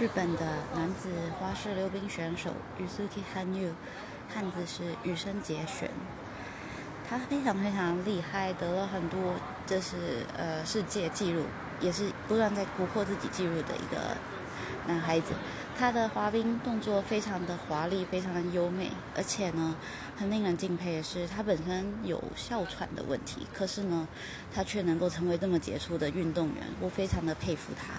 日本的男子花式溜冰选手 Yusuke Hanu，汉字是羽生结弦。他非常非常厉害，得了很多，这是呃世界纪录，也是不断在突破自己纪录的一个男孩子。他的滑冰动作非常的华丽，非常的优美，而且呢，很令人敬佩的是，他本身有哮喘的问题，可是呢，他却能够成为这么杰出的运动员，我非常的佩服他。